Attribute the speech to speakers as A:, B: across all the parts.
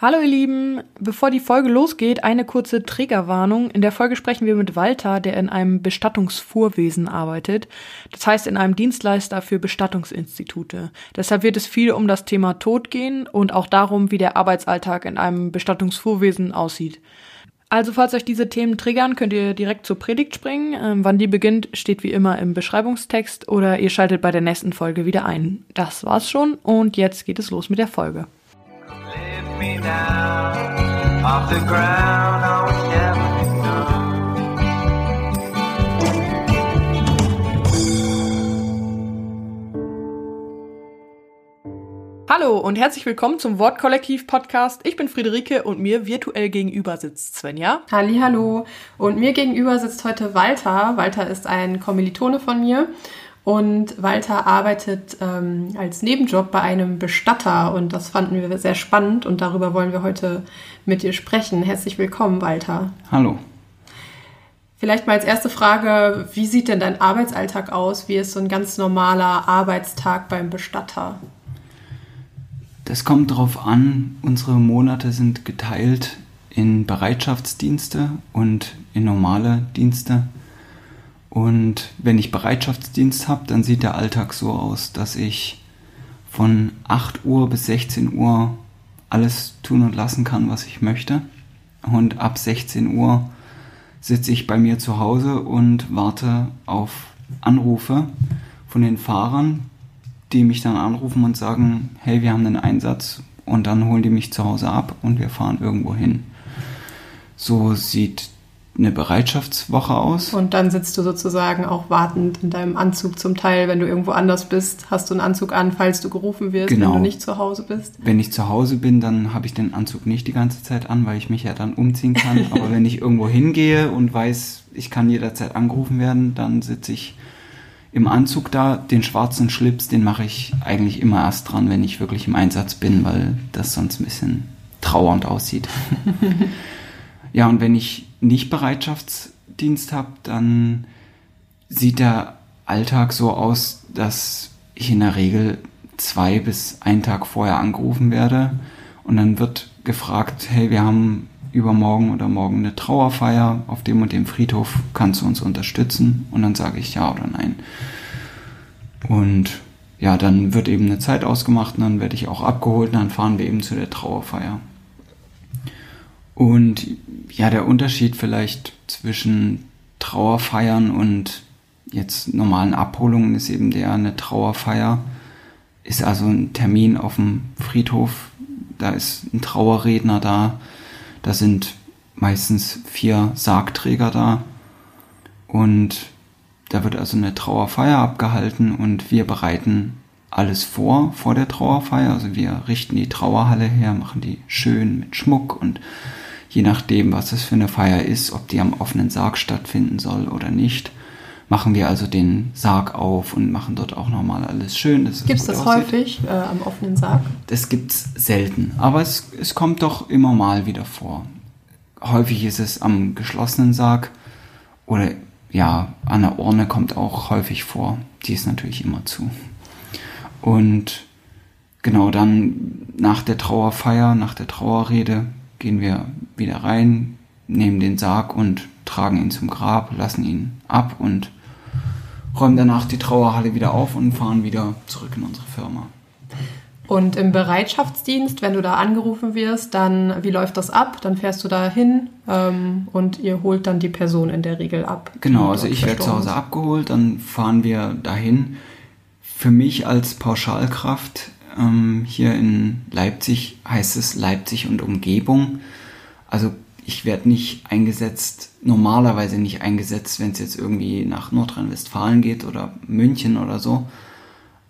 A: Hallo ihr Lieben, bevor die Folge losgeht, eine kurze Triggerwarnung. In der Folge sprechen wir mit Walter, der in einem Bestattungsfuhrwesen arbeitet. Das heißt in einem Dienstleister für Bestattungsinstitute. Deshalb wird es viel um das Thema Tod gehen und auch darum, wie der Arbeitsalltag in einem Bestattungsfuhrwesen aussieht. Also falls euch diese Themen triggern, könnt ihr direkt zur Predigt springen. Ähm, wann die beginnt, steht wie immer im Beschreibungstext oder ihr schaltet bei der nächsten Folge wieder ein. Das war's schon und jetzt geht es los mit der Folge. Me down off the ground. I would never Hallo und herzlich willkommen zum Wortkollektiv Podcast. Ich bin Friederike und mir virtuell gegenüber sitzt Svenja.
B: Halli, hallo. Und mir gegenüber sitzt heute Walter. Walter ist ein Kommilitone von mir und Walter arbeitet ähm, als Nebenjob bei einem Bestatter und das fanden wir sehr spannend und darüber wollen wir heute mit dir sprechen. Herzlich willkommen, Walter.
C: Hallo.
B: Vielleicht mal als erste Frage, wie sieht denn dein Arbeitsalltag aus? Wie ist so ein ganz normaler Arbeitstag beim Bestatter?
C: Das kommt darauf an, unsere Monate sind geteilt in Bereitschaftsdienste und in normale Dienste. Und wenn ich Bereitschaftsdienst habe, dann sieht der Alltag so aus, dass ich von 8 Uhr bis 16 Uhr alles tun und lassen kann, was ich möchte. Und ab 16 Uhr sitze ich bei mir zu Hause und warte auf Anrufe von den Fahrern, die mich dann anrufen und sagen, hey, wir haben einen Einsatz und dann holen die mich zu Hause ab und wir fahren irgendwo hin. So sieht eine Bereitschaftswoche aus.
B: Und dann sitzt du sozusagen auch wartend in deinem Anzug zum Teil, wenn du irgendwo anders bist, hast du einen Anzug an, falls du gerufen wirst, genau. wenn du nicht zu Hause bist.
C: Wenn ich zu Hause bin, dann habe ich den Anzug nicht die ganze Zeit an, weil ich mich ja dann umziehen kann. Aber wenn ich irgendwo hingehe und weiß, ich kann jederzeit angerufen werden, dann sitze ich im Anzug da. Den schwarzen Schlips, den mache ich eigentlich immer erst dran, wenn ich wirklich im Einsatz bin, weil das sonst ein bisschen trauernd aussieht. ja, und wenn ich nicht Bereitschaftsdienst habe, dann sieht der Alltag so aus, dass ich in der Regel zwei bis einen Tag vorher angerufen werde und dann wird gefragt, hey, wir haben übermorgen oder morgen eine Trauerfeier auf dem und dem Friedhof, kannst du uns unterstützen? Und dann sage ich ja oder nein. Und ja, dann wird eben eine Zeit ausgemacht und dann werde ich auch abgeholt und dann fahren wir eben zu der Trauerfeier. Und ja, der Unterschied vielleicht zwischen Trauerfeiern und jetzt normalen Abholungen ist eben der, eine Trauerfeier ist also ein Termin auf dem Friedhof, da ist ein Trauerredner da, da sind meistens vier Sargträger da. Und da wird also eine Trauerfeier abgehalten und wir bereiten alles vor, vor der Trauerfeier. Also wir richten die Trauerhalle her, machen die schön mit Schmuck und je nachdem, was es für eine Feier ist, ob die am offenen Sarg stattfinden soll oder nicht, machen wir also den Sarg auf und machen dort auch nochmal alles schön.
B: Gibt es das aussieht. häufig äh, am offenen Sarg?
C: Das gibt es selten, aber es, es kommt doch immer mal wieder vor. Häufig ist es am geschlossenen Sarg oder ja, an der Urne kommt auch häufig vor. Die ist natürlich immer zu. Und genau dann nach der Trauerfeier, nach der Trauerrede gehen wir wieder rein, nehmen den Sarg und tragen ihn zum Grab, lassen ihn ab und räumen danach die Trauerhalle wieder auf und fahren wieder zurück in unsere Firma.
B: Und im Bereitschaftsdienst, wenn du da angerufen wirst, dann wie läuft das ab? Dann fährst du da hin ähm, und ihr holt dann die Person in der Regel ab.
C: Genau, also ich werde zu Hause abgeholt, dann fahren wir dahin. Für mich als Pauschalkraft ähm, hier in Leipzig heißt es Leipzig und Umgebung. Also ich werde nicht eingesetzt, normalerweise nicht eingesetzt, wenn es jetzt irgendwie nach Nordrhein-Westfalen geht oder München oder so.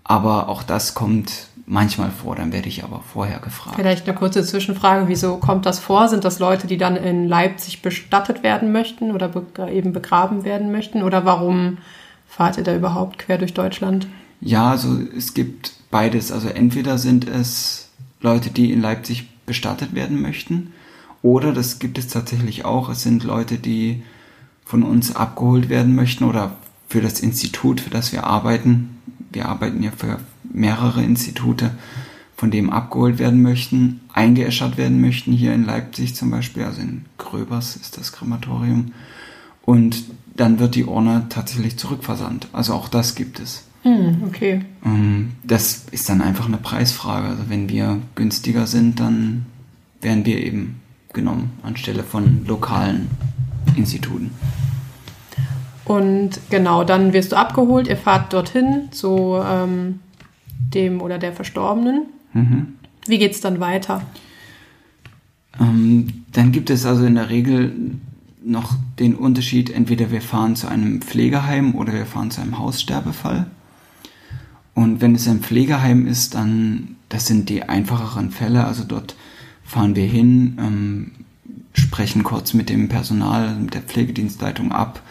C: Aber auch das kommt manchmal vor, dann werde ich aber vorher gefragt.
B: Vielleicht eine kurze Zwischenfrage, wieso kommt das vor? Sind das Leute, die dann in Leipzig bestattet werden möchten oder be eben begraben werden möchten? Oder warum fahrt ihr da überhaupt quer durch Deutschland?
C: Ja, also es gibt beides. Also entweder sind es Leute, die in Leipzig bestattet werden möchten, oder das gibt es tatsächlich auch. Es sind Leute, die von uns abgeholt werden möchten oder für das Institut, für das wir arbeiten. Wir arbeiten ja für mehrere Institute, von dem abgeholt werden möchten, eingeäschert werden möchten, hier in Leipzig zum Beispiel, also in Gröbers ist das Krematorium. Und dann wird die Urne tatsächlich zurückversandt. Also auch das gibt es.
B: Hm, okay.
C: Ähm, das ist dann einfach eine Preisfrage. Also wenn wir günstiger sind, dann werden wir eben genommen anstelle von lokalen Instituten.
B: Und genau, dann wirst du abgeholt, ihr fahrt dorthin zu ähm, dem oder der Verstorbenen.
C: Mhm.
B: Wie geht es dann weiter?
C: Ähm, dann gibt es also in der Regel noch den Unterschied, entweder wir fahren zu einem Pflegeheim oder wir fahren zu einem Haussterbefall. Und wenn es ein Pflegeheim ist, dann, das sind die einfacheren Fälle, also dort fahren wir hin, ähm, sprechen kurz mit dem Personal, mit der Pflegedienstleitung ab,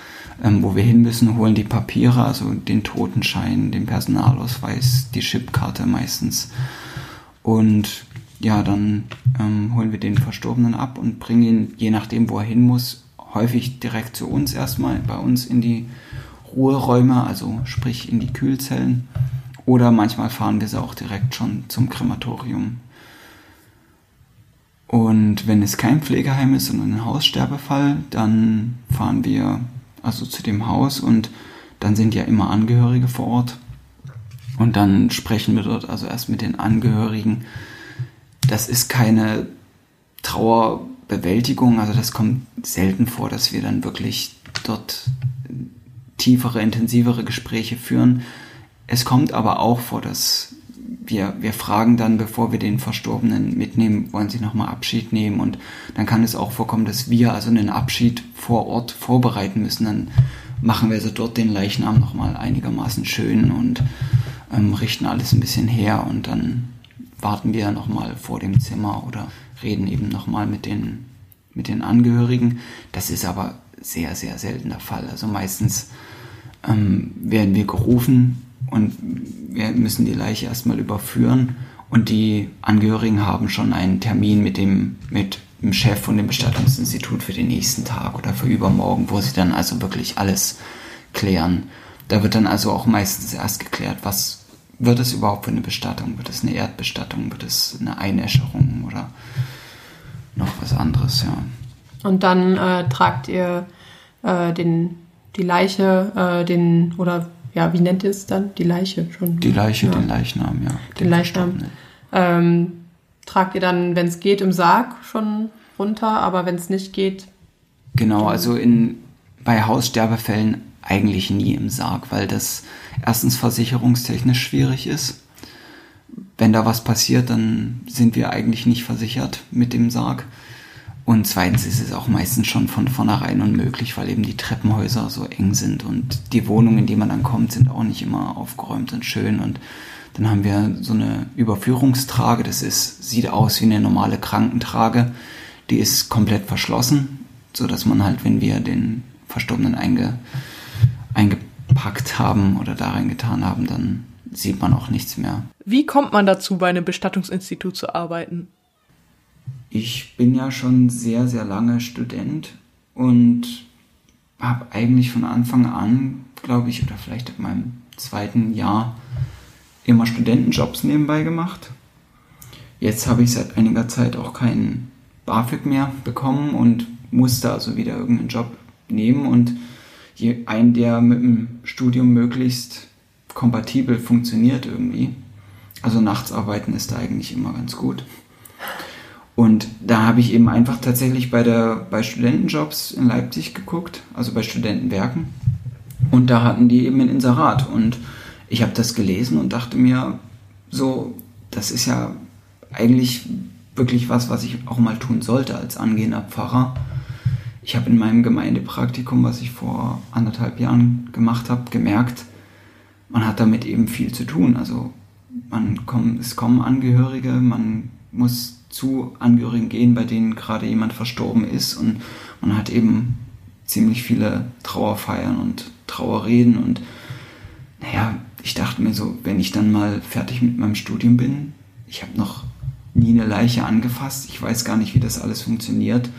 C: ähm, wo wir hin müssen, holen die Papiere, also den Totenschein, den Personalausweis, die Chipkarte meistens. Und ja, dann ähm, holen wir den Verstorbenen ab und bringen ihn, je nachdem, wo er hin muss, häufig direkt zu uns erstmal, bei uns in die Ruheräume, also sprich in die Kühlzellen. Oder manchmal fahren wir sie auch direkt schon zum Krematorium. Und wenn es kein Pflegeheim ist, sondern ein Haussterbefall, dann fahren wir also zu dem Haus und dann sind ja immer Angehörige vor Ort. Und dann sprechen wir dort also erst mit den Angehörigen. Das ist keine Trauerbewältigung, also das kommt selten vor, dass wir dann wirklich dort tiefere, intensivere Gespräche führen. Es kommt aber auch vor, dass wir, wir fragen dann, bevor wir den Verstorbenen mitnehmen, wollen sie nochmal Abschied nehmen und dann kann es auch vorkommen, dass wir also einen Abschied vor Ort vorbereiten müssen. Dann machen wir also dort den Leichnam nochmal einigermaßen schön und ähm, richten alles ein bisschen her und dann warten wir nochmal vor dem Zimmer oder reden eben nochmal mit den, mit den Angehörigen. Das ist aber sehr, sehr selten der Fall. Also meistens ähm, werden wir gerufen und wir müssen die Leiche erstmal überführen und die Angehörigen haben schon einen Termin mit dem, mit dem Chef von dem Bestattungsinstitut für den nächsten Tag oder für übermorgen, wo sie dann also wirklich alles klären. Da wird dann also auch meistens erst geklärt, was wird es überhaupt für eine Bestattung? Wird es eine Erdbestattung? Wird es eine Einäscherung oder noch was anderes, ja.
B: Und dann äh, tragt ihr äh, den, die Leiche, äh, den, oder ja, wie nennt ihr es dann? Die Leiche schon.
C: Die Leiche,
B: ja.
C: den Leichnam, ja.
B: Den Leichnam. Ähm, tragt ihr dann, wenn es geht, im Sarg schon runter, aber wenn es nicht geht.
C: Genau, also in, bei Haussterbefällen eigentlich nie im Sarg, weil das erstens versicherungstechnisch schwierig ist. Wenn da was passiert, dann sind wir eigentlich nicht versichert mit dem Sarg. Und zweitens ist es auch meistens schon von vornherein unmöglich, weil eben die Treppenhäuser so eng sind und die Wohnungen, in die man dann kommt, sind auch nicht immer aufgeräumt und schön. Und dann haben wir so eine Überführungstrage, das ist, sieht aus wie eine normale Krankentrage. Die ist komplett verschlossen, so dass man halt, wenn wir den Verstorbenen einge, eingepackt haben oder da reingetan haben, dann sieht man auch nichts mehr.
A: Wie kommt man dazu, bei einem Bestattungsinstitut zu arbeiten?
C: Ich bin ja schon sehr, sehr lange Student und habe eigentlich von Anfang an, glaube ich, oder vielleicht in meinem zweiten Jahr immer Studentenjobs nebenbei gemacht. Jetzt habe ich seit einiger Zeit auch keinen BAföG mehr bekommen und musste also wieder irgendeinen Job nehmen und einen, der mit dem Studium möglichst kompatibel funktioniert irgendwie. Also nachts arbeiten ist da eigentlich immer ganz gut. Und da habe ich eben einfach tatsächlich bei, der, bei Studentenjobs in Leipzig geguckt, also bei Studentenwerken. Und da hatten die eben ein Inserat. Und ich habe das gelesen und dachte mir, so, das ist ja eigentlich wirklich was, was ich auch mal tun sollte als angehender Pfarrer. Ich habe in meinem Gemeindepraktikum, was ich vor anderthalb Jahren gemacht habe, gemerkt, man hat damit eben viel zu tun. Also man kommt, es kommen Angehörige, man muss zu Angehörigen gehen, bei denen gerade jemand verstorben ist und man hat eben ziemlich viele Trauerfeiern und Trauerreden und naja, ich dachte mir so, wenn ich dann mal fertig mit meinem Studium bin, ich habe noch nie eine Leiche angefasst, ich weiß gar nicht, wie das alles funktioniert.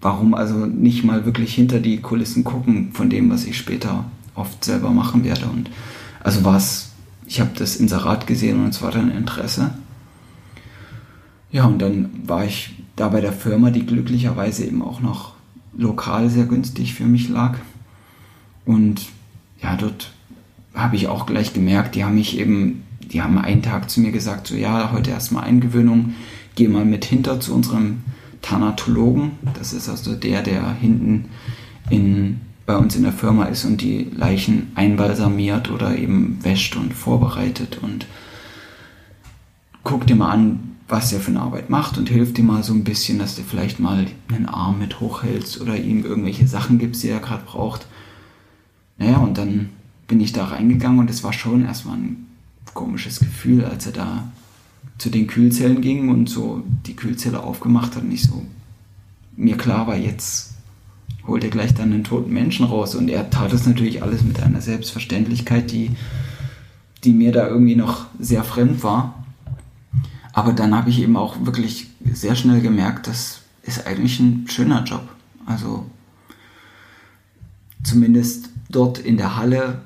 C: Warum also nicht mal wirklich hinter die Kulissen gucken von dem, was ich später oft selber machen werde? Und also war es, ich habe das Inserat gesehen und es war dann Interesse Ja, und dann war ich da bei der Firma, die glücklicherweise eben auch noch lokal sehr günstig für mich lag. Und ja, dort habe ich auch gleich gemerkt, die haben mich eben, die haben einen Tag zu mir gesagt, so ja, heute erstmal Eingewöhnung, geh mal mit hinter zu unserem Thanatologen. Das ist also der, der hinten in, bei uns in der Firma ist und die Leichen einbalsamiert oder eben wäscht und vorbereitet und guck dir mal an, was er für eine Arbeit macht und hilft ihm mal so ein bisschen, dass du vielleicht mal einen Arm mit hochhältst oder ihm irgendwelche Sachen gibst, die er gerade braucht. Naja, und dann bin ich da reingegangen und es war schon erstmal ein komisches Gefühl, als er da zu den Kühlzellen ging und so die Kühlzelle aufgemacht hat und ich so mir klar war, jetzt holt er gleich dann einen toten Menschen raus und er tat das natürlich alles mit einer Selbstverständlichkeit, die, die mir da irgendwie noch sehr fremd war. Aber dann habe ich eben auch wirklich sehr schnell gemerkt, das ist eigentlich ein schöner Job. Also zumindest dort in der Halle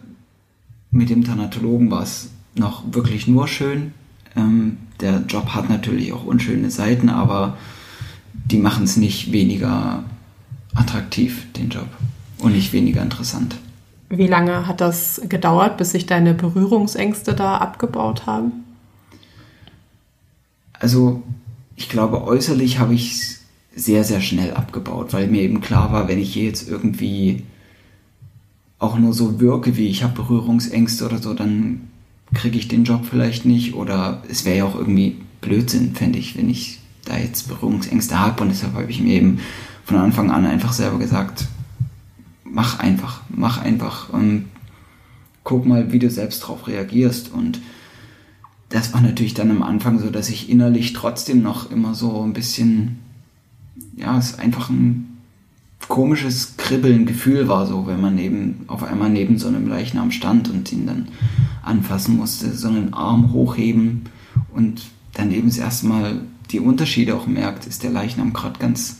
C: mit dem Thanatologen war es noch wirklich nur schön. Ähm, der Job hat natürlich auch unschöne Seiten, aber die machen es nicht weniger attraktiv, den Job, und nicht weniger interessant.
B: Wie lange hat das gedauert, bis sich deine Berührungsängste da abgebaut haben?
C: Also ich glaube, äußerlich habe ich es sehr, sehr schnell abgebaut, weil mir eben klar war, wenn ich hier jetzt irgendwie auch nur so wirke, wie ich habe Berührungsängste oder so, dann kriege ich den Job vielleicht nicht. Oder es wäre ja auch irgendwie Blödsinn, fände ich, wenn ich da jetzt Berührungsängste habe. Und deshalb habe ich mir eben von Anfang an einfach selber gesagt, mach einfach, mach einfach und guck mal, wie du selbst darauf reagierst. Und das war natürlich dann am Anfang so, dass ich innerlich trotzdem noch immer so ein bisschen, ja, es einfach ein komisches Kribbeln Gefühl war so, wenn man eben auf einmal neben so einem Leichnam stand und ihn dann anfassen musste, so einen Arm hochheben und dann eben das erste Mal die Unterschiede auch merkt, ist der Leichnam gerade ganz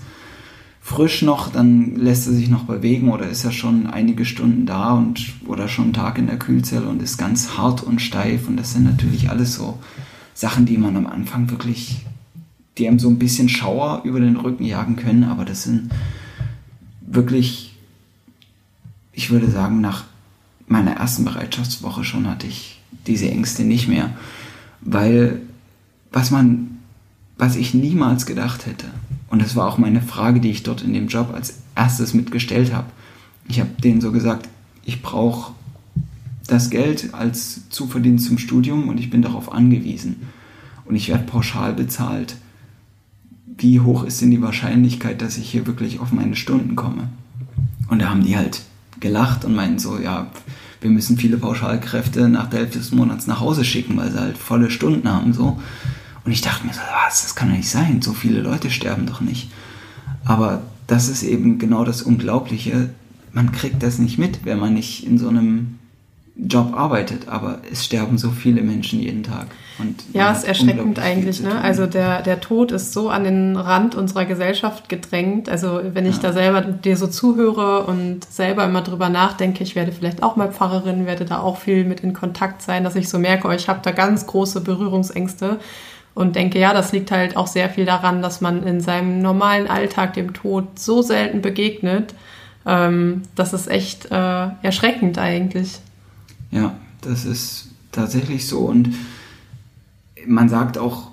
C: frisch noch, dann lässt er sich noch bewegen oder ist er schon einige Stunden da und oder schon einen Tag in der Kühlzelle und ist ganz hart und steif. Und das sind natürlich alles so Sachen, die man am Anfang wirklich, die einem so ein bisschen Schauer über den Rücken jagen können, aber das sind wirklich, ich würde sagen, nach meiner ersten Bereitschaftswoche schon hatte ich diese Ängste nicht mehr, weil was man, was ich niemals gedacht hätte, und das war auch meine Frage, die ich dort in dem Job als erstes mitgestellt habe. Ich habe denen so gesagt, ich brauche das Geld als Zuverdienst zum Studium und ich bin darauf angewiesen. Und ich werde pauschal bezahlt. Wie hoch ist denn die Wahrscheinlichkeit, dass ich hier wirklich auf meine Stunden komme? Und da haben die halt gelacht und meinten so, ja, wir müssen viele Pauschalkräfte nach der Hälfte des Monats nach Hause schicken, weil sie halt volle Stunden haben. So. Und ich dachte mir so, was, das kann doch nicht sein, so viele Leute sterben doch nicht. Aber das ist eben genau das Unglaubliche, man kriegt das nicht mit, wenn man nicht in so einem Job arbeitet, aber es sterben so viele Menschen jeden Tag.
B: Und ja, ist erschreckend eigentlich. Ne? Also der, der Tod ist so an den Rand unserer Gesellschaft gedrängt. Also wenn ich ja. da selber dir so zuhöre und selber immer drüber nachdenke, ich werde vielleicht auch mal Pfarrerin, werde da auch viel mit in Kontakt sein, dass ich so merke, oh, ich habe da ganz große Berührungsängste und denke, ja, das liegt halt auch sehr viel daran, dass man in seinem normalen Alltag dem Tod so selten begegnet. Ähm, das ist echt äh, erschreckend eigentlich.
C: Ja, das ist tatsächlich so. Und man sagt auch,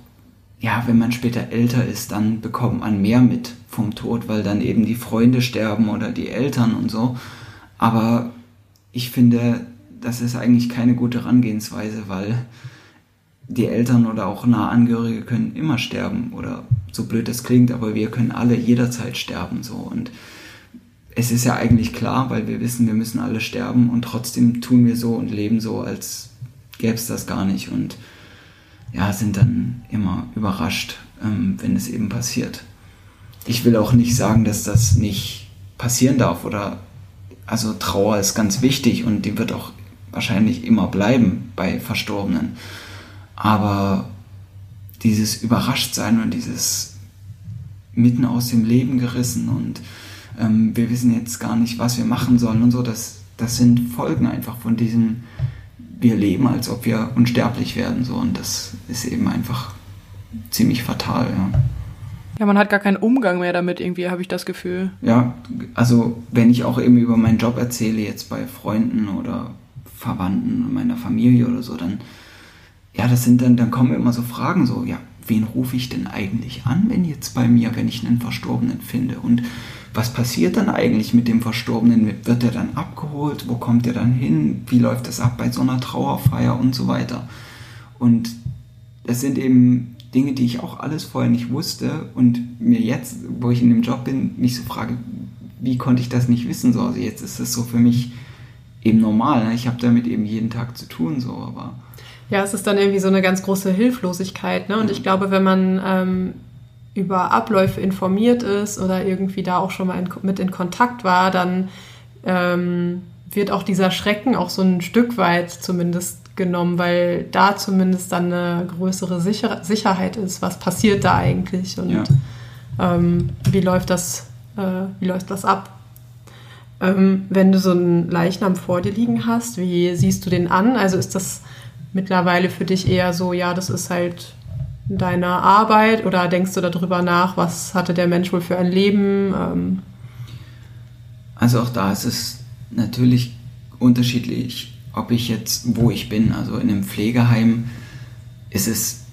C: ja, wenn man später älter ist, dann bekommt man mehr mit vom Tod, weil dann eben die Freunde sterben oder die Eltern und so. Aber ich finde, das ist eigentlich keine gute Herangehensweise, weil die Eltern oder auch nahe Angehörige können immer sterben oder so blöd das klingt, aber wir können alle jederzeit sterben so und es ist ja eigentlich klar, weil wir wissen, wir müssen alle sterben und trotzdem tun wir so und leben so, als gäbe es das gar nicht und ja, sind dann immer überrascht, ähm, wenn es eben passiert. Ich will auch nicht sagen, dass das nicht passieren darf oder also Trauer ist ganz wichtig und die wird auch wahrscheinlich immer bleiben bei Verstorbenen. Aber dieses Überraschtsein und dieses mitten aus dem Leben gerissen und ähm, wir wissen jetzt gar nicht, was wir machen sollen und so, das, das sind Folgen einfach von diesem, wir leben, als ob wir unsterblich werden. So, und das ist eben einfach ziemlich fatal, ja.
A: Ja, man hat gar keinen Umgang mehr damit, irgendwie, habe ich das Gefühl.
C: Ja, also wenn ich auch eben über meinen Job erzähle, jetzt bei Freunden oder Verwandten meiner Familie oder so, dann, ja, das sind dann, dann kommen immer so Fragen, so, ja, wen rufe ich denn eigentlich an, wenn jetzt bei mir, wenn ich einen Verstorbenen finde? Und was passiert dann eigentlich mit dem Verstorbenen? Wird er dann abgeholt? Wo kommt er dann hin? Wie läuft das ab bei so einer Trauerfeier und so weiter? Und das sind eben Dinge, die ich auch alles vorher nicht wusste und mir jetzt, wo ich in dem Job bin, mich so frage, wie konnte ich das nicht wissen? So, also jetzt ist das so für mich eben normal. Ne? Ich habe damit eben jeden Tag zu tun, so, aber.
B: Ja, es ist dann irgendwie so eine ganz große Hilflosigkeit. Ne? Und ich glaube, wenn man ähm, über Abläufe informiert ist oder irgendwie da auch schon mal in, mit in Kontakt war, dann ähm, wird auch dieser Schrecken auch so ein Stück weit zumindest genommen, weil da zumindest dann eine größere Sicher Sicherheit ist, was passiert da eigentlich und ja. ähm, wie läuft das, äh, wie läuft das ab. Ähm, wenn du so einen Leichnam vor dir liegen hast, wie siehst du den an? Also ist das mittlerweile für dich eher so, ja, das ist halt deine Arbeit oder denkst du darüber nach, was hatte der Mensch wohl für ein Leben? Ähm
C: also auch da ist es natürlich unterschiedlich, ob ich jetzt, wo ich bin. Also in einem Pflegeheim ist es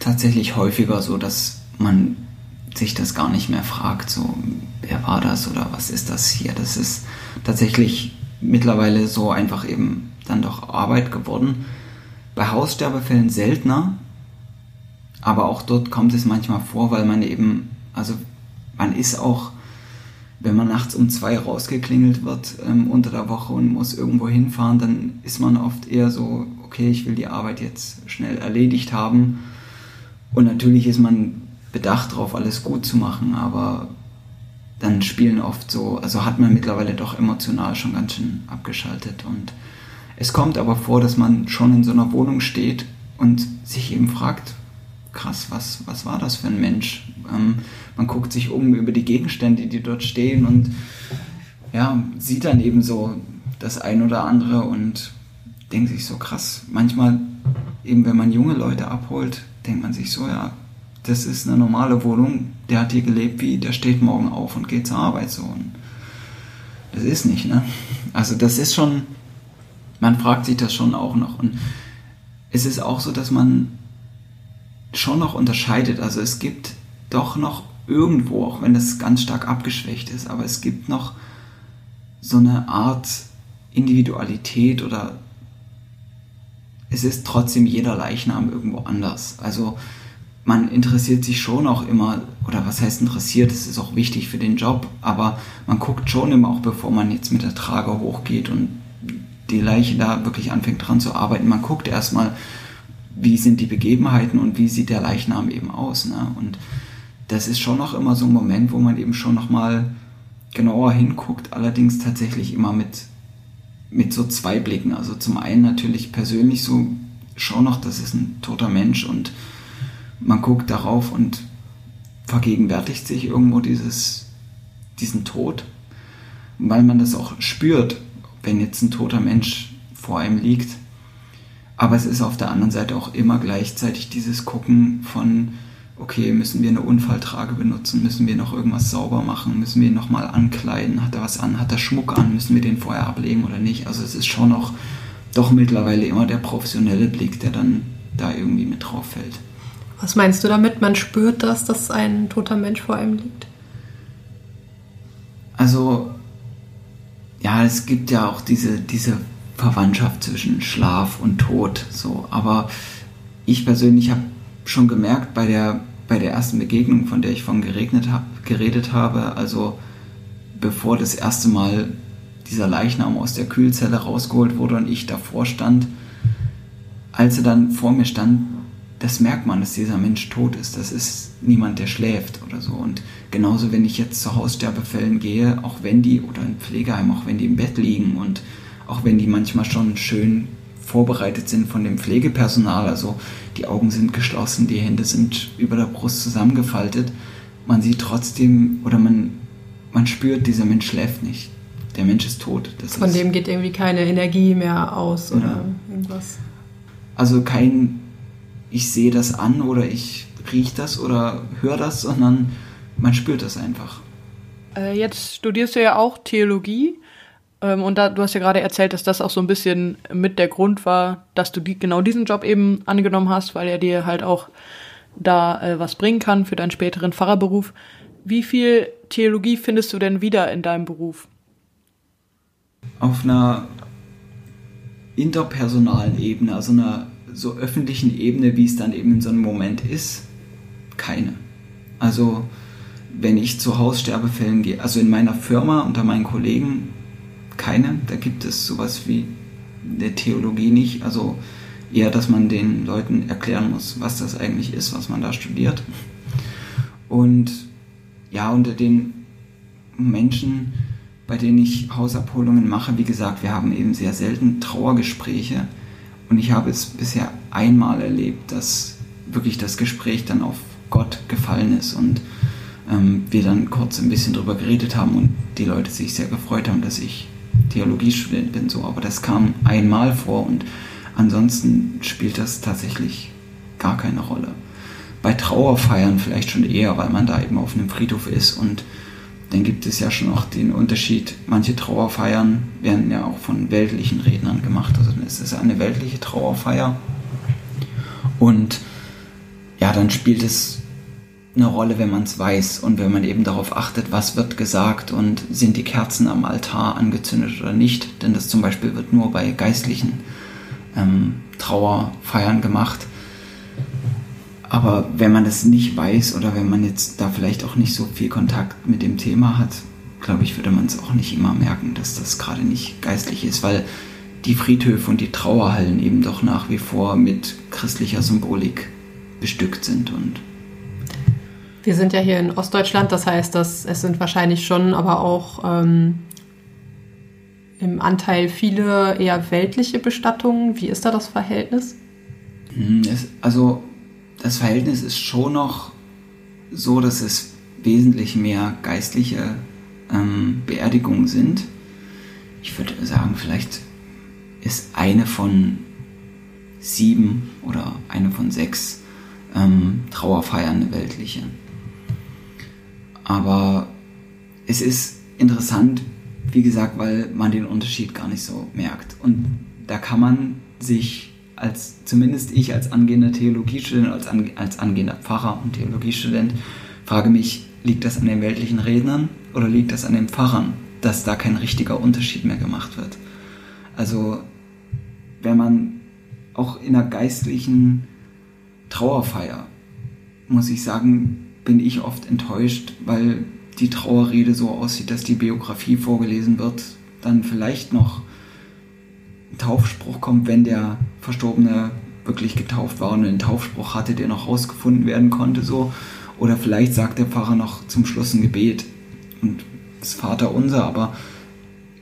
C: tatsächlich häufiger so, dass man sich das gar nicht mehr fragt, so wer war das oder was ist das hier. Das ist tatsächlich mittlerweile so einfach eben dann doch Arbeit geworden. Bei Haussterbefällen seltener, aber auch dort kommt es manchmal vor, weil man eben, also man ist auch, wenn man nachts um zwei rausgeklingelt wird ähm, unter der Woche und muss irgendwo hinfahren, dann ist man oft eher so, okay, ich will die Arbeit jetzt schnell erledigt haben. Und natürlich ist man bedacht darauf, alles gut zu machen, aber dann spielen oft so, also hat man mittlerweile doch emotional schon ganz schön abgeschaltet und es kommt aber vor, dass man schon in so einer Wohnung steht und sich eben fragt, krass, was, was war das für ein Mensch? Ähm, man guckt sich um über die Gegenstände, die dort stehen und ja, sieht dann eben so das ein oder andere und denkt sich so krass. Manchmal, eben wenn man junge Leute abholt, denkt man sich so, ja, das ist eine normale Wohnung, der hat hier gelebt wie, der steht morgen auf und geht zur Arbeit so. Und das ist nicht, ne? Also das ist schon, man fragt sich das schon auch noch. Und es ist auch so, dass man schon noch unterscheidet. Also es gibt doch noch irgendwo, auch wenn das ganz stark abgeschwächt ist, aber es gibt noch so eine Art Individualität oder es ist trotzdem jeder Leichnam irgendwo anders. Also man interessiert sich schon auch immer, oder was heißt interessiert, es ist auch wichtig für den Job, aber man guckt schon immer auch, bevor man jetzt mit der Trage hochgeht und die Leiche da wirklich anfängt dran zu arbeiten, man guckt erstmal, wie sind die Begebenheiten und wie sieht der Leichnam eben aus. Ne? Und das ist schon noch immer so ein Moment, wo man eben schon nochmal genauer hinguckt, allerdings tatsächlich immer mit, mit so zwei Blicken. Also zum einen natürlich persönlich so schon noch, das ist ein toter Mensch und man guckt darauf und vergegenwärtigt sich irgendwo dieses, diesen Tod, weil man das auch spürt, wenn jetzt ein toter Mensch vor einem liegt. Aber es ist auf der anderen Seite auch immer gleichzeitig dieses Gucken von, okay, müssen wir eine Unfalltrage benutzen, müssen wir noch irgendwas sauber machen, müssen wir ihn nochmal ankleiden, hat er was an, hat er Schmuck an, müssen wir den vorher ablegen oder nicht. Also es ist schon noch doch mittlerweile immer der professionelle Blick, der dann da irgendwie mit drauf fällt.
B: Was meinst du damit? Man spürt das, dass ein toter Mensch vor einem liegt?
C: Also, ja, es gibt ja auch diese, diese Verwandtschaft zwischen Schlaf und Tod. So. Aber ich persönlich habe schon gemerkt bei der, bei der ersten Begegnung, von der ich von geregnet hab, geredet habe, also bevor das erste Mal dieser Leichnam aus der Kühlzelle rausgeholt wurde und ich davor stand, als er dann vor mir stand, das merkt man, dass dieser Mensch tot ist. Das ist niemand, der schläft oder so. Und genauso, wenn ich jetzt zu Haussterbefällen gehe, auch wenn die, oder in Pflegeheim, auch wenn die im Bett liegen und auch wenn die manchmal schon schön vorbereitet sind von dem Pflegepersonal, also die Augen sind geschlossen, die Hände sind über der Brust zusammengefaltet, man sieht trotzdem oder man, man spürt, dieser Mensch schläft nicht. Der Mensch ist tot.
B: Das von ist, dem geht irgendwie keine Energie mehr aus oder ja. irgendwas.
C: Also kein ich sehe das an oder ich rieche das oder höre das, sondern man spürt das einfach.
A: Äh, jetzt studierst du ja auch Theologie. Ähm, und da, du hast ja gerade erzählt, dass das auch so ein bisschen mit der Grund war, dass du die, genau diesen Job eben angenommen hast, weil er dir halt auch da äh, was bringen kann für deinen späteren Pfarrerberuf. Wie viel Theologie findest du denn wieder in deinem Beruf?
C: Auf einer interpersonalen Ebene, also einer so öffentlichen Ebene, wie es dann eben in so einem Moment ist, keine. Also wenn ich zu Haussterbefällen gehe, also in meiner Firma unter meinen Kollegen keine, da gibt es sowas wie der Theologie nicht, also eher, dass man den Leuten erklären muss, was das eigentlich ist, was man da studiert. Und ja, unter den Menschen, bei denen ich Hausabholungen mache, wie gesagt, wir haben eben sehr selten Trauergespräche und ich habe es bisher einmal erlebt, dass wirklich das Gespräch dann auf Gott gefallen ist und ähm, wir dann kurz ein bisschen drüber geredet haben und die Leute sich sehr gefreut haben, dass ich Theologiestudent bin, so. Aber das kam einmal vor und ansonsten spielt das tatsächlich gar keine Rolle. Bei Trauerfeiern vielleicht schon eher, weil man da eben auf einem Friedhof ist und dann gibt es ja schon auch den Unterschied, manche Trauerfeiern werden ja auch von weltlichen Rednern gemacht. Also dann ist es eine weltliche Trauerfeier. Und ja, dann spielt es eine Rolle, wenn man es weiß und wenn man eben darauf achtet, was wird gesagt und sind die Kerzen am Altar angezündet oder nicht. Denn das zum Beispiel wird nur bei geistlichen ähm, Trauerfeiern gemacht. Aber wenn man das nicht weiß oder wenn man jetzt da vielleicht auch nicht so viel Kontakt mit dem Thema hat, glaube ich, würde man es auch nicht immer merken, dass das gerade nicht geistlich ist, weil die Friedhöfe und die Trauerhallen eben doch nach wie vor mit christlicher Symbolik bestückt sind und
B: wir sind ja hier in Ostdeutschland, das heißt, dass es sind wahrscheinlich schon, aber auch ähm, im Anteil viele eher weltliche Bestattungen. Wie ist da das Verhältnis?
C: Hm, also das Verhältnis ist schon noch so, dass es wesentlich mehr geistliche ähm, Beerdigungen sind. Ich würde sagen, vielleicht ist eine von sieben oder eine von sechs ähm, Trauerfeiern eine weltliche. Aber es ist interessant, wie gesagt, weil man den Unterschied gar nicht so merkt. Und da kann man sich als zumindest ich als angehender Theologiestudent, als, an, als angehender Pfarrer und Theologiestudent, frage mich, liegt das an den weltlichen Rednern oder liegt das an den Pfarrern, dass da kein richtiger Unterschied mehr gemacht wird? Also, wenn man auch in einer geistlichen Trauerfeier, muss ich sagen, bin ich oft enttäuscht, weil die Trauerrede so aussieht, dass die Biografie vorgelesen wird, dann vielleicht noch Taufspruch kommt, wenn der Verstorbene wirklich getauft war und einen Taufspruch hatte, der noch rausgefunden werden konnte, so. Oder vielleicht sagt der Pfarrer noch zum Schluss ein Gebet und das Vater unser, aber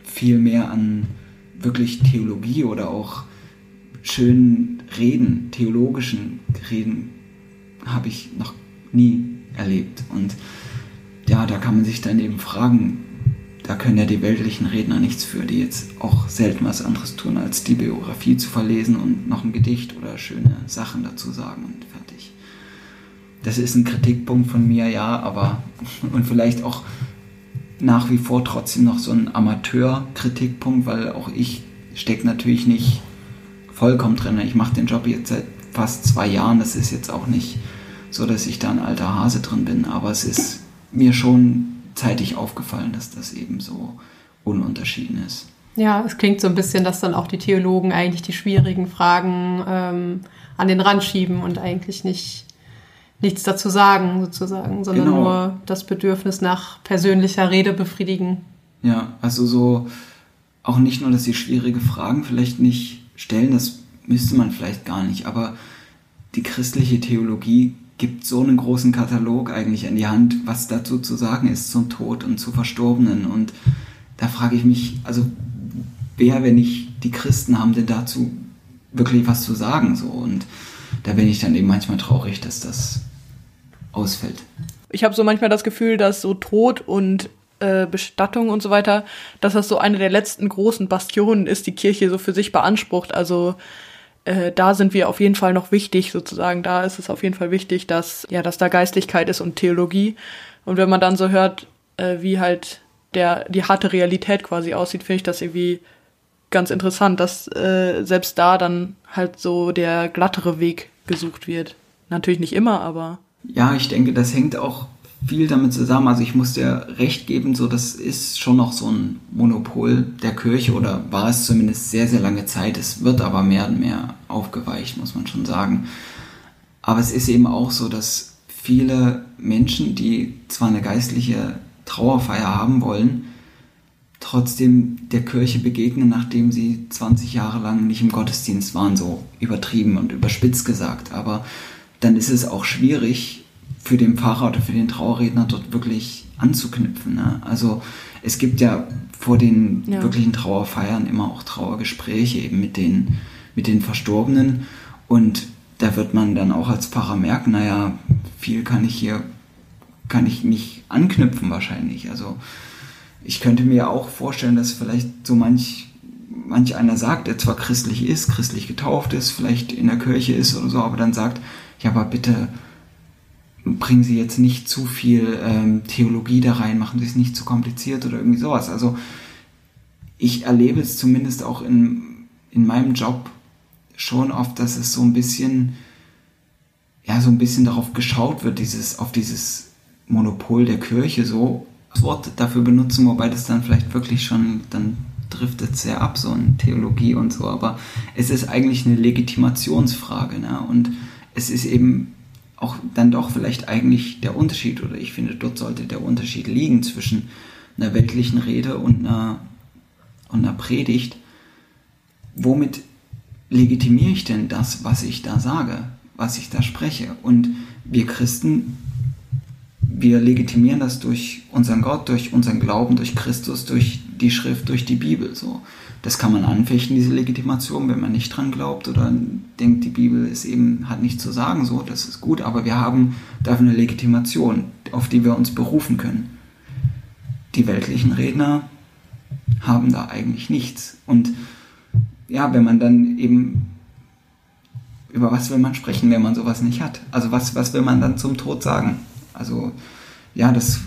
C: viel mehr an wirklich Theologie oder auch schönen Reden, theologischen Reden habe ich noch nie erlebt. Und ja, da kann man sich dann eben fragen, da können ja die weltlichen Redner nichts für, die jetzt auch selten was anderes tun, als die Biografie zu verlesen und noch ein Gedicht oder schöne Sachen dazu sagen und fertig. Das ist ein Kritikpunkt von mir, ja, aber und vielleicht auch nach wie vor trotzdem noch so ein Amateur-Kritikpunkt, weil auch ich stecke natürlich nicht vollkommen drin. Ich mache den Job jetzt seit fast zwei Jahren. Das ist jetzt auch nicht so, dass ich da ein alter Hase drin bin, aber es ist mir schon zeitig aufgefallen, dass das eben so ununterschieden ist.
B: Ja, es klingt so ein bisschen, dass dann auch die Theologen eigentlich die schwierigen Fragen ähm, an den Rand schieben und eigentlich nicht nichts dazu sagen, sozusagen, sondern genau. nur das Bedürfnis nach persönlicher Rede befriedigen.
C: Ja, also so auch nicht nur, dass sie schwierige Fragen vielleicht nicht stellen, das müsste man vielleicht gar nicht, aber die christliche Theologie gibt so einen großen Katalog eigentlich an die Hand, was dazu zu sagen ist zum Tod und zu Verstorbenen. Und da frage ich mich, also wer, wenn nicht die Christen, haben denn dazu wirklich was zu sagen? So und da bin ich dann eben manchmal traurig, dass das ausfällt.
A: Ich habe so manchmal das Gefühl, dass so Tod und äh, Bestattung und so weiter, dass das so eine der letzten großen Bastionen ist, die Kirche so für sich beansprucht. Also äh, da sind wir auf jeden Fall noch wichtig, sozusagen. Da ist es auf jeden Fall wichtig, dass, ja, dass da Geistlichkeit ist und Theologie. Und wenn man dann so hört, äh, wie halt der, die harte Realität quasi aussieht, finde ich das irgendwie ganz interessant, dass äh, selbst da dann halt so der glattere Weg gesucht wird. Natürlich nicht immer, aber.
C: Ja, ich denke, das hängt auch viel damit zusammen. Also ich muss dir recht geben, so das ist schon noch so ein Monopol der Kirche oder war es zumindest sehr, sehr lange Zeit. Es wird aber mehr und mehr aufgeweicht, muss man schon sagen. Aber es ist eben auch so, dass viele Menschen, die zwar eine geistliche Trauerfeier haben wollen, trotzdem der Kirche begegnen, nachdem sie 20 Jahre lang nicht im Gottesdienst waren, so übertrieben und überspitzt gesagt. Aber dann ist es auch schwierig für den Pfarrer oder für den Trauerredner dort wirklich anzuknüpfen. Ne? Also es gibt ja vor den ja. wirklichen Trauerfeiern immer auch Trauergespräche eben mit den, mit den Verstorbenen und da wird man dann auch als Pfarrer merken, naja, viel kann ich hier, kann ich nicht anknüpfen wahrscheinlich. Also ich könnte mir auch vorstellen, dass vielleicht so manch, manch einer sagt, der zwar christlich ist, christlich getauft ist, vielleicht in der Kirche ist oder so, aber dann sagt, ja, aber bitte bringen Sie jetzt nicht zu viel ähm, Theologie da rein, machen Sie es nicht zu kompliziert oder irgendwie sowas. Also ich erlebe es zumindest auch in, in meinem Job schon oft, dass es so ein bisschen, ja, so ein bisschen darauf geschaut wird, dieses, auf dieses Monopol der Kirche so das Wort dafür benutzen, wobei das dann vielleicht wirklich schon, dann driftet sehr ab, so in Theologie und so, aber es ist eigentlich eine Legitimationsfrage, ne? Und es ist eben auch dann doch vielleicht eigentlich der Unterschied, oder ich finde, dort sollte der Unterschied liegen zwischen einer weltlichen Rede und einer, und einer Predigt. Womit legitimiere ich denn das, was ich da sage, was ich da spreche? Und wir Christen wir legitimieren das durch unseren Gott, durch unseren Glauben, durch Christus, durch die Schrift, durch die Bibel. So, das kann man anfechten, diese Legitimation, wenn man nicht dran glaubt oder denkt, die Bibel ist eben hat nichts zu sagen. So, das ist gut, aber wir haben dafür eine Legitimation, auf die wir uns berufen können. Die weltlichen Redner haben da eigentlich nichts. Und ja, wenn man dann eben über was will man sprechen, wenn man sowas nicht hat? Also was, was will man dann zum Tod sagen? Also ja, das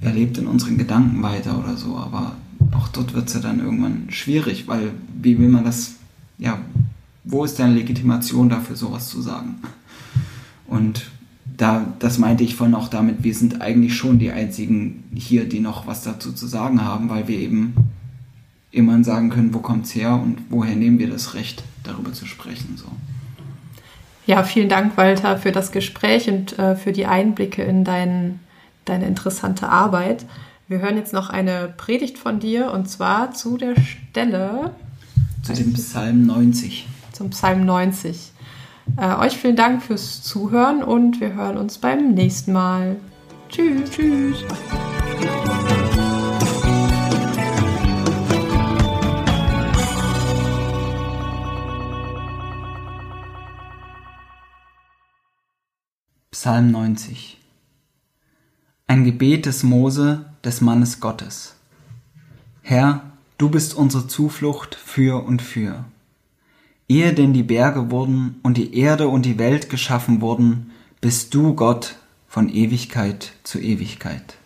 C: erlebt in unseren Gedanken weiter oder so, aber auch dort wird es ja dann irgendwann schwierig, weil wie will man das, ja, wo ist denn Legitimation dafür, sowas zu sagen? Und da, das meinte ich vorhin auch damit, wir sind eigentlich schon die einzigen hier, die noch was dazu zu sagen haben, weil wir eben immer sagen können, wo kommt es her und woher nehmen wir das Recht, darüber zu sprechen. So.
B: Ja, vielen Dank, Walter, für das Gespräch und äh, für die Einblicke in dein, deine interessante Arbeit. Wir hören jetzt noch eine Predigt von dir und zwar zu der Stelle.
C: Zu dem Psalm 90.
B: Zum Psalm 90. Äh, euch vielen Dank fürs Zuhören und wir hören uns beim nächsten Mal. Tschüss. Tschüss.
C: Psalm 90 Ein Gebet des Mose, des Mannes Gottes. Herr, du bist unsere Zuflucht für und für. Ehe denn die Berge wurden und die Erde und die Welt geschaffen wurden, bist du Gott von Ewigkeit zu Ewigkeit.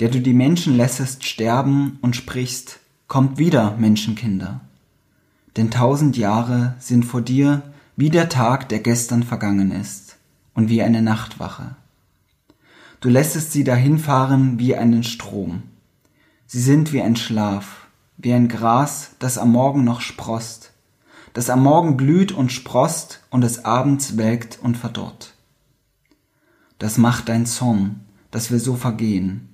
C: Der du die Menschen lässest sterben und sprichst, kommt wieder, Menschenkinder. Denn tausend Jahre sind vor dir wie der Tag, der gestern vergangen ist und wie eine Nachtwache. Du lässest sie dahinfahren wie einen Strom. Sie sind wie ein Schlaf, wie ein Gras, das am Morgen noch sproßt, das am Morgen blüht und sproßt und des Abends welkt und verdorrt. Das macht dein Zorn, dass wir so vergehen,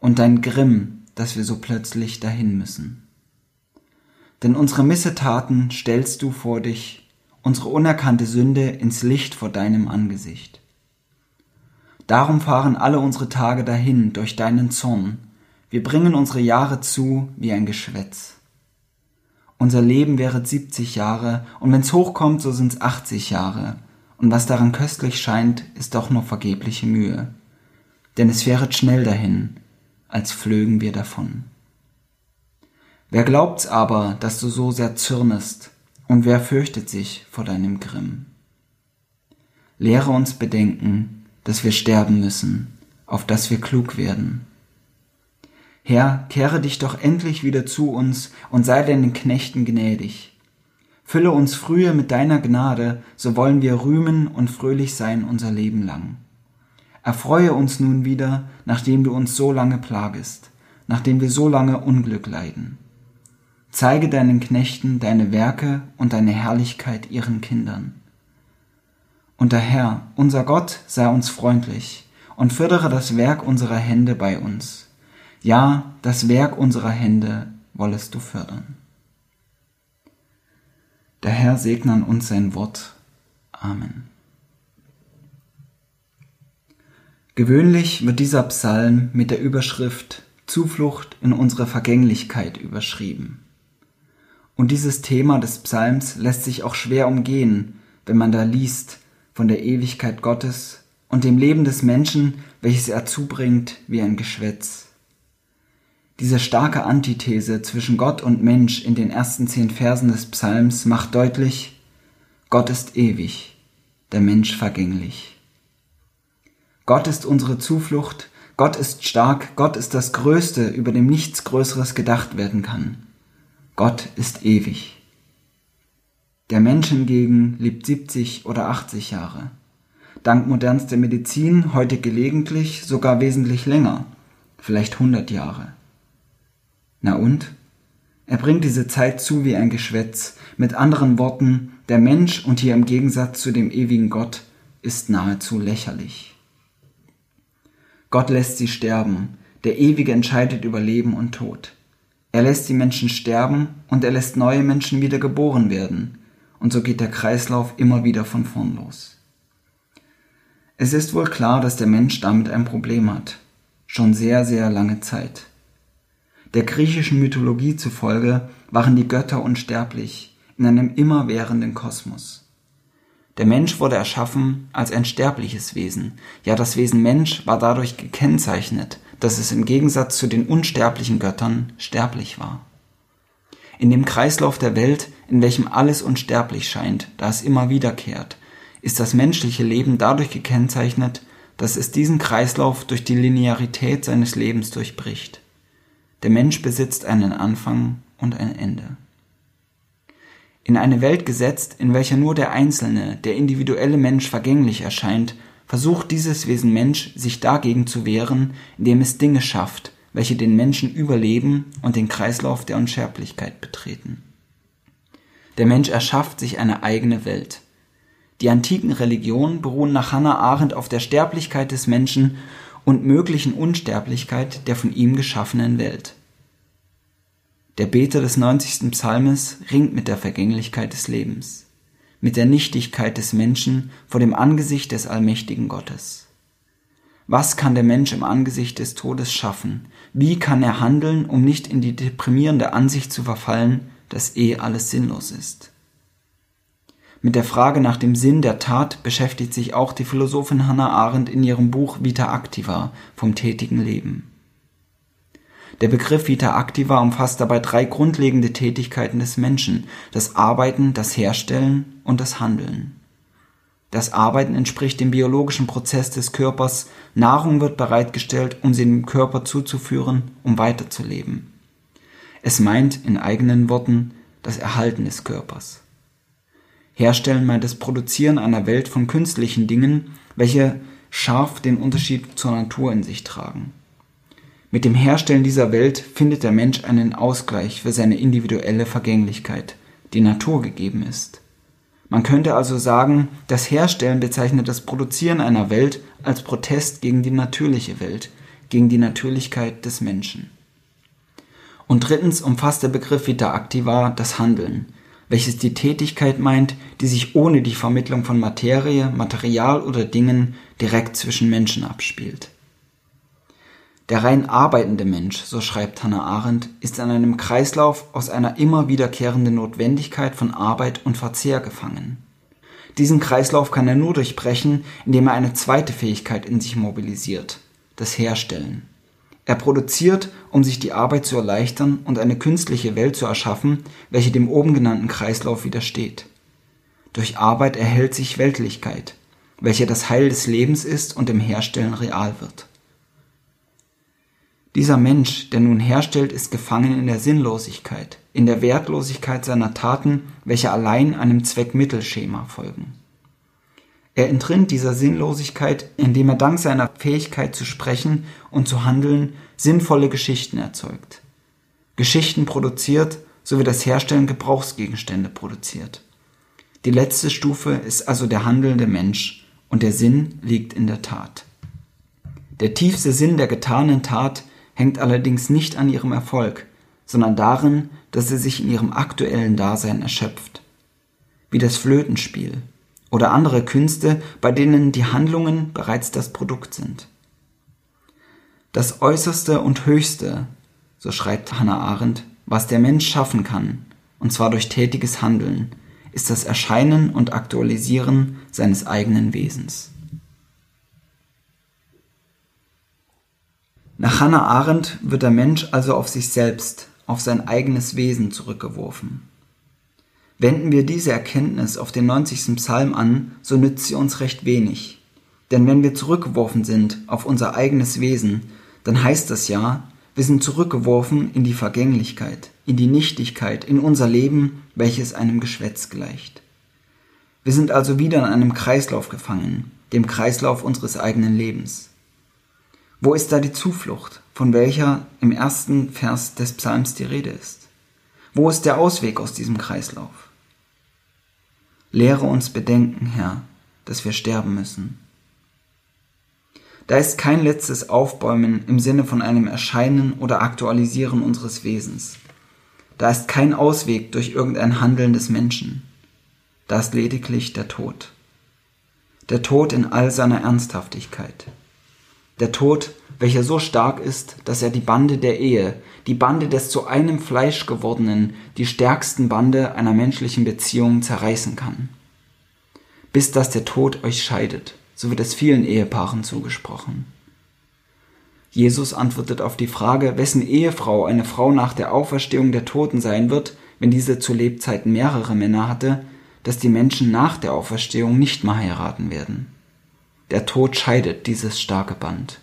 C: und dein Grimm, dass wir so plötzlich dahin müssen. Denn unsere Missetaten stellst du vor dich unsere unerkannte Sünde ins Licht vor deinem Angesicht. Darum fahren alle unsere Tage dahin durch deinen Zorn, wir bringen unsere Jahre zu wie ein Geschwätz. Unser Leben wäre 70 Jahre, und wenn's hochkommt, so sind's 80 Jahre, und was daran köstlich scheint, ist doch nur vergebliche Mühe. Denn es wäret schnell dahin, als flögen wir davon. Wer glaubt's aber, dass du so sehr zürnest, und wer fürchtet sich vor deinem Grimm? Lehre uns bedenken, dass wir sterben müssen, auf dass wir klug werden. Herr, kehre dich doch endlich wieder zu uns und sei deinen Knechten gnädig. Fülle uns früher mit deiner Gnade, so wollen wir rühmen und fröhlich sein unser Leben lang. Erfreue uns nun wieder, nachdem du uns so lange plagest, nachdem wir so lange Unglück leiden. Zeige deinen Knechten deine Werke und deine Herrlichkeit ihren Kindern. Und der Herr, unser Gott, sei uns freundlich und fördere das Werk unserer Hände bei uns. Ja, das Werk unserer Hände wollest du fördern. Der Herr segne an uns sein Wort. Amen. Gewöhnlich wird dieser Psalm mit der Überschrift Zuflucht in unsere Vergänglichkeit überschrieben. Und dieses Thema des Psalms lässt sich auch schwer umgehen, wenn man da liest von der Ewigkeit Gottes und dem Leben des Menschen, welches er zubringt wie ein Geschwätz. Diese starke Antithese zwischen Gott und Mensch in den ersten zehn Versen des Psalms macht deutlich, Gott ist ewig, der Mensch vergänglich. Gott ist unsere Zuflucht, Gott ist stark, Gott ist das Größte, über dem nichts Größeres gedacht werden kann. Gott ist ewig. Der Mensch hingegen lebt 70 oder 80 Jahre. Dank modernster Medizin heute gelegentlich sogar wesentlich länger, vielleicht 100 Jahre. Na und? Er bringt diese Zeit zu wie ein Geschwätz. Mit anderen Worten, der Mensch und hier im Gegensatz zu dem ewigen Gott ist nahezu lächerlich. Gott lässt sie sterben, der Ewige entscheidet über Leben und Tod. Er lässt die Menschen sterben und er lässt neue Menschen wieder geboren werden. Und so geht der Kreislauf immer wieder von vorn los. Es ist wohl klar, dass der Mensch damit ein Problem hat. Schon sehr, sehr lange Zeit. Der griechischen Mythologie zufolge waren die Götter unsterblich in einem immerwährenden Kosmos. Der Mensch wurde erschaffen als ein sterbliches Wesen. Ja, das Wesen Mensch war dadurch gekennzeichnet, dass es im Gegensatz zu den unsterblichen Göttern sterblich war. In dem Kreislauf der Welt, in welchem alles unsterblich scheint, da es immer wiederkehrt, ist das menschliche Leben dadurch gekennzeichnet, dass es diesen Kreislauf durch die Linearität seines Lebens durchbricht. Der Mensch besitzt einen Anfang und ein Ende. In eine Welt gesetzt, in welcher nur der Einzelne, der individuelle Mensch vergänglich erscheint, versucht dieses Wesen Mensch sich dagegen zu wehren, indem es Dinge schafft, welche den Menschen überleben und den Kreislauf der Unsterblichkeit betreten. Der Mensch erschafft sich eine eigene Welt. Die antiken Religionen beruhen nach Hannah Arendt auf der Sterblichkeit des Menschen und möglichen Unsterblichkeit der von ihm geschaffenen Welt. Der Beter des 90. Psalmes ringt mit der Vergänglichkeit des Lebens mit der Nichtigkeit des Menschen vor dem Angesicht des allmächtigen Gottes. Was kann der Mensch im Angesicht des Todes schaffen? Wie kann er handeln, um nicht in die deprimierende Ansicht zu verfallen, dass eh alles sinnlos ist? Mit der Frage nach dem Sinn der Tat beschäftigt sich auch die Philosophin Hannah Arendt in ihrem Buch Vita Activa vom tätigen Leben. Der Begriff Vita activa umfasst dabei drei grundlegende Tätigkeiten des Menschen: das Arbeiten, das Herstellen und das Handeln. Das Arbeiten entspricht dem biologischen Prozess des Körpers, Nahrung wird bereitgestellt, um sie dem Körper zuzuführen, um weiterzuleben. Es meint in eigenen Worten das Erhalten des Körpers. Herstellen meint das Produzieren einer Welt von künstlichen Dingen, welche scharf den Unterschied zur Natur in sich tragen mit dem Herstellen dieser Welt findet der Mensch einen Ausgleich für seine individuelle Vergänglichkeit, die Natur gegeben ist. Man könnte also sagen, das Herstellen bezeichnet das Produzieren einer Welt als Protest gegen die natürliche Welt, gegen die Natürlichkeit des Menschen. Und drittens umfasst der Begriff Vita Activa das Handeln, welches die Tätigkeit meint, die sich ohne die Vermittlung von Materie, Material oder Dingen direkt zwischen Menschen abspielt. Der rein arbeitende Mensch, so schreibt Hannah Arendt, ist in einem Kreislauf aus einer immer wiederkehrenden Notwendigkeit von Arbeit und Verzehr gefangen. Diesen Kreislauf kann er nur durchbrechen, indem er eine zweite Fähigkeit in sich mobilisiert, das Herstellen. Er produziert, um sich die Arbeit zu erleichtern und eine künstliche Welt zu erschaffen, welche dem oben genannten Kreislauf widersteht. Durch Arbeit erhält sich Weltlichkeit, welche das Heil des Lebens ist und im Herstellen real wird. Dieser Mensch, der nun herstellt, ist gefangen in der Sinnlosigkeit, in der Wertlosigkeit seiner Taten, welche allein einem Zweckmittelschema folgen. Er entrinnt dieser Sinnlosigkeit, indem er dank seiner Fähigkeit zu sprechen und zu handeln sinnvolle Geschichten erzeugt. Geschichten produziert, sowie das Herstellen Gebrauchsgegenstände produziert. Die letzte Stufe ist also der handelnde Mensch und der Sinn liegt in der Tat. Der tiefste Sinn der getanen Tat hängt allerdings nicht an ihrem Erfolg, sondern darin, dass sie sich in ihrem aktuellen Dasein erschöpft. Wie das Flötenspiel, oder andere Künste, bei denen die Handlungen bereits das Produkt sind. Das Äußerste und Höchste, so schreibt Hannah Arendt, was der Mensch schaffen kann, und zwar durch tätiges Handeln, ist das Erscheinen und Aktualisieren seines eigenen Wesens. Nach Hannah Arendt wird der Mensch also auf sich selbst, auf sein eigenes Wesen zurückgeworfen. Wenden wir diese Erkenntnis auf den 90. Psalm an, so nützt sie uns recht wenig. Denn wenn wir zurückgeworfen sind auf unser eigenes Wesen, dann heißt das ja, wir sind zurückgeworfen in die Vergänglichkeit, in die Nichtigkeit, in unser Leben, welches einem Geschwätz gleicht. Wir sind also wieder in einem Kreislauf gefangen, dem Kreislauf unseres eigenen Lebens. Wo ist da die Zuflucht, von welcher im ersten Vers des Psalms die Rede ist? Wo ist der Ausweg aus diesem Kreislauf? Lehre uns bedenken, Herr, dass wir sterben müssen. Da ist kein letztes Aufbäumen im Sinne von einem Erscheinen oder Aktualisieren unseres Wesens. Da ist kein Ausweg durch irgendein Handeln des Menschen. Da ist lediglich der Tod. Der Tod in all seiner Ernsthaftigkeit. Der Tod, welcher so stark ist, dass er die Bande der Ehe, die Bande des zu einem Fleisch gewordenen, die stärksten Bande einer menschlichen Beziehung zerreißen kann. Bis dass der Tod euch scheidet, so wird es vielen Ehepaaren zugesprochen. Jesus antwortet auf die Frage, wessen Ehefrau eine Frau nach der Auferstehung der Toten sein wird, wenn diese zu Lebzeiten mehrere Männer hatte, dass die Menschen nach der Auferstehung nicht mehr heiraten werden. Der Tod scheidet dieses starke Band.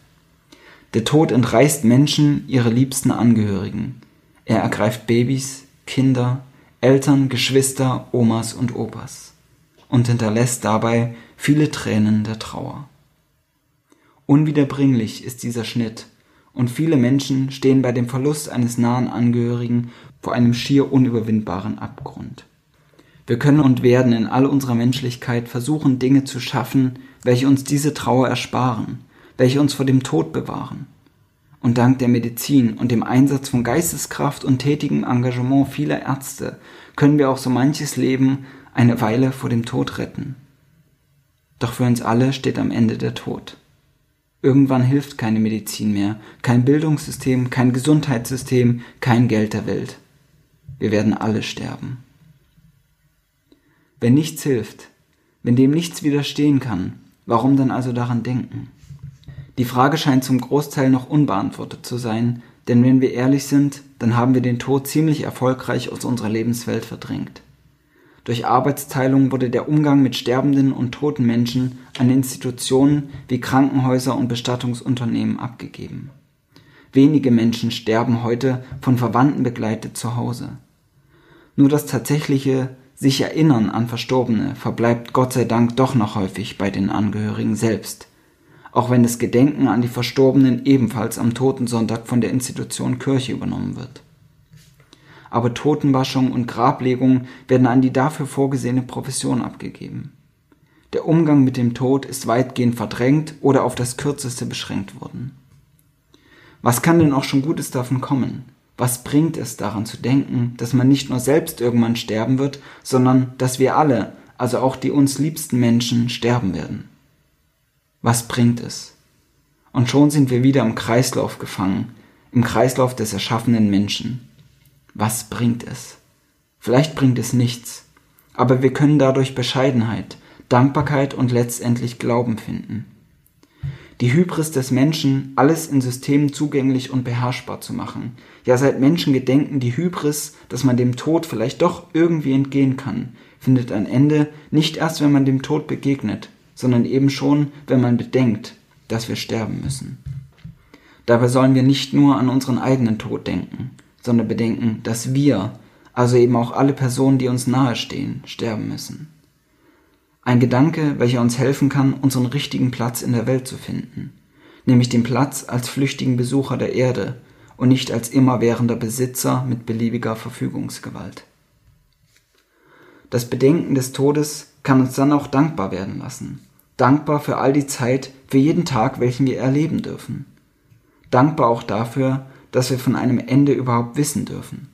C: Der Tod entreißt Menschen ihre liebsten Angehörigen. Er ergreift Babys, Kinder, Eltern, Geschwister, Omas und Opas und hinterlässt dabei viele Tränen der Trauer. Unwiederbringlich ist dieser Schnitt, und viele Menschen stehen bei dem Verlust eines nahen Angehörigen vor einem schier unüberwindbaren Abgrund. Wir können und werden in all unserer Menschlichkeit versuchen, Dinge zu schaffen, welche uns diese Trauer ersparen, welche uns vor dem Tod bewahren. Und dank der Medizin und dem Einsatz von Geisteskraft und tätigem Engagement vieler Ärzte können wir auch so manches Leben eine Weile vor dem Tod retten. Doch für uns alle steht am Ende der Tod. Irgendwann hilft keine Medizin mehr, kein Bildungssystem, kein Gesundheitssystem, kein Geld der Welt. Wir werden alle sterben. Wenn nichts hilft, wenn dem nichts widerstehen kann, warum dann also daran denken? Die Frage scheint zum Großteil noch unbeantwortet zu sein, denn wenn wir ehrlich sind, dann haben wir den Tod ziemlich erfolgreich aus unserer Lebenswelt verdrängt. Durch Arbeitsteilung wurde der Umgang mit sterbenden und toten Menschen an Institutionen wie Krankenhäuser und Bestattungsunternehmen abgegeben. Wenige Menschen sterben heute von Verwandten begleitet zu Hause. Nur das tatsächliche sich Erinnern an Verstorbene verbleibt Gott sei Dank doch noch häufig bei den Angehörigen selbst, auch wenn das Gedenken an die Verstorbenen ebenfalls am Totensonntag von der Institution Kirche übernommen wird. Aber Totenwaschung und Grablegung werden an die dafür vorgesehene Profession abgegeben. Der Umgang mit dem Tod ist weitgehend verdrängt oder auf das Kürzeste beschränkt worden. Was kann denn auch schon Gutes davon kommen? Was bringt es daran zu denken, dass man nicht nur selbst irgendwann sterben wird, sondern dass wir alle, also auch die uns liebsten Menschen, sterben werden? Was bringt es? Und schon sind wir wieder im Kreislauf gefangen, im Kreislauf des erschaffenen Menschen. Was bringt es? Vielleicht bringt es nichts, aber wir können dadurch Bescheidenheit, Dankbarkeit und letztendlich Glauben finden. die Hybris des Menschen, alles in Systemen zugänglich und beherrschbar zu machen. Ja, seit Menschengedenken die Hybris, dass man dem Tod vielleicht doch irgendwie entgehen kann, findet ein Ende nicht erst, wenn man dem Tod begegnet, sondern eben schon, wenn man bedenkt, dass wir sterben müssen. Dabei sollen wir nicht nur an unseren eigenen Tod denken, sondern bedenken, dass wir, also eben auch alle Personen, die uns nahestehen, sterben müssen. Ein Gedanke, welcher uns helfen kann, unseren richtigen Platz in der Welt zu finden, nämlich den Platz als flüchtigen Besucher der Erde und nicht als immerwährender Besitzer mit beliebiger Verfügungsgewalt. Das Bedenken des Todes kann uns dann auch dankbar werden lassen, dankbar für all die Zeit, für jeden Tag, welchen wir erleben dürfen, dankbar auch dafür, dass wir von einem Ende überhaupt wissen dürfen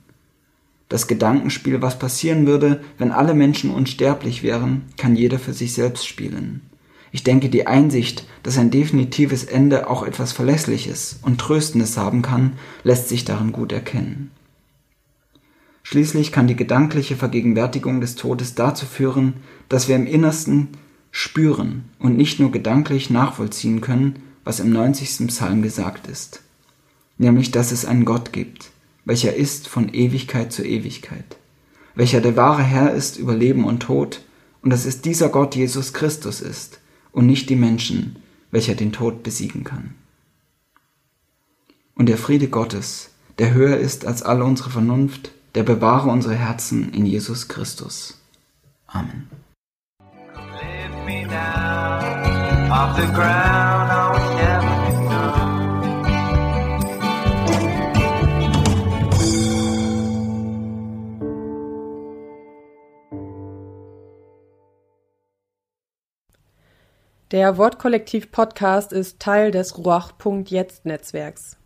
C: das Gedankenspiel, was passieren würde, wenn alle Menschen unsterblich wären, kann jeder für sich selbst spielen. Ich denke, die Einsicht, dass ein definitives Ende auch etwas Verlässliches und Tröstendes haben kann, lässt sich darin gut erkennen. Schließlich kann die gedankliche Vergegenwärtigung des Todes dazu führen, dass wir im Innersten spüren und nicht nur gedanklich nachvollziehen können, was im 90. Psalm gesagt ist, nämlich dass es einen Gott gibt, welcher ist von Ewigkeit zu Ewigkeit, welcher der wahre Herr ist über Leben und Tod, und dass es dieser Gott Jesus Christus ist und nicht die Menschen, welcher den Tod besiegen kann. Und der Friede Gottes, der höher ist als alle unsere Vernunft, der bewahre unsere Herzen in Jesus Christus. Amen.
A: Der Wortkollektiv Podcast ist Teil des Ruach.jetzt Netzwerks.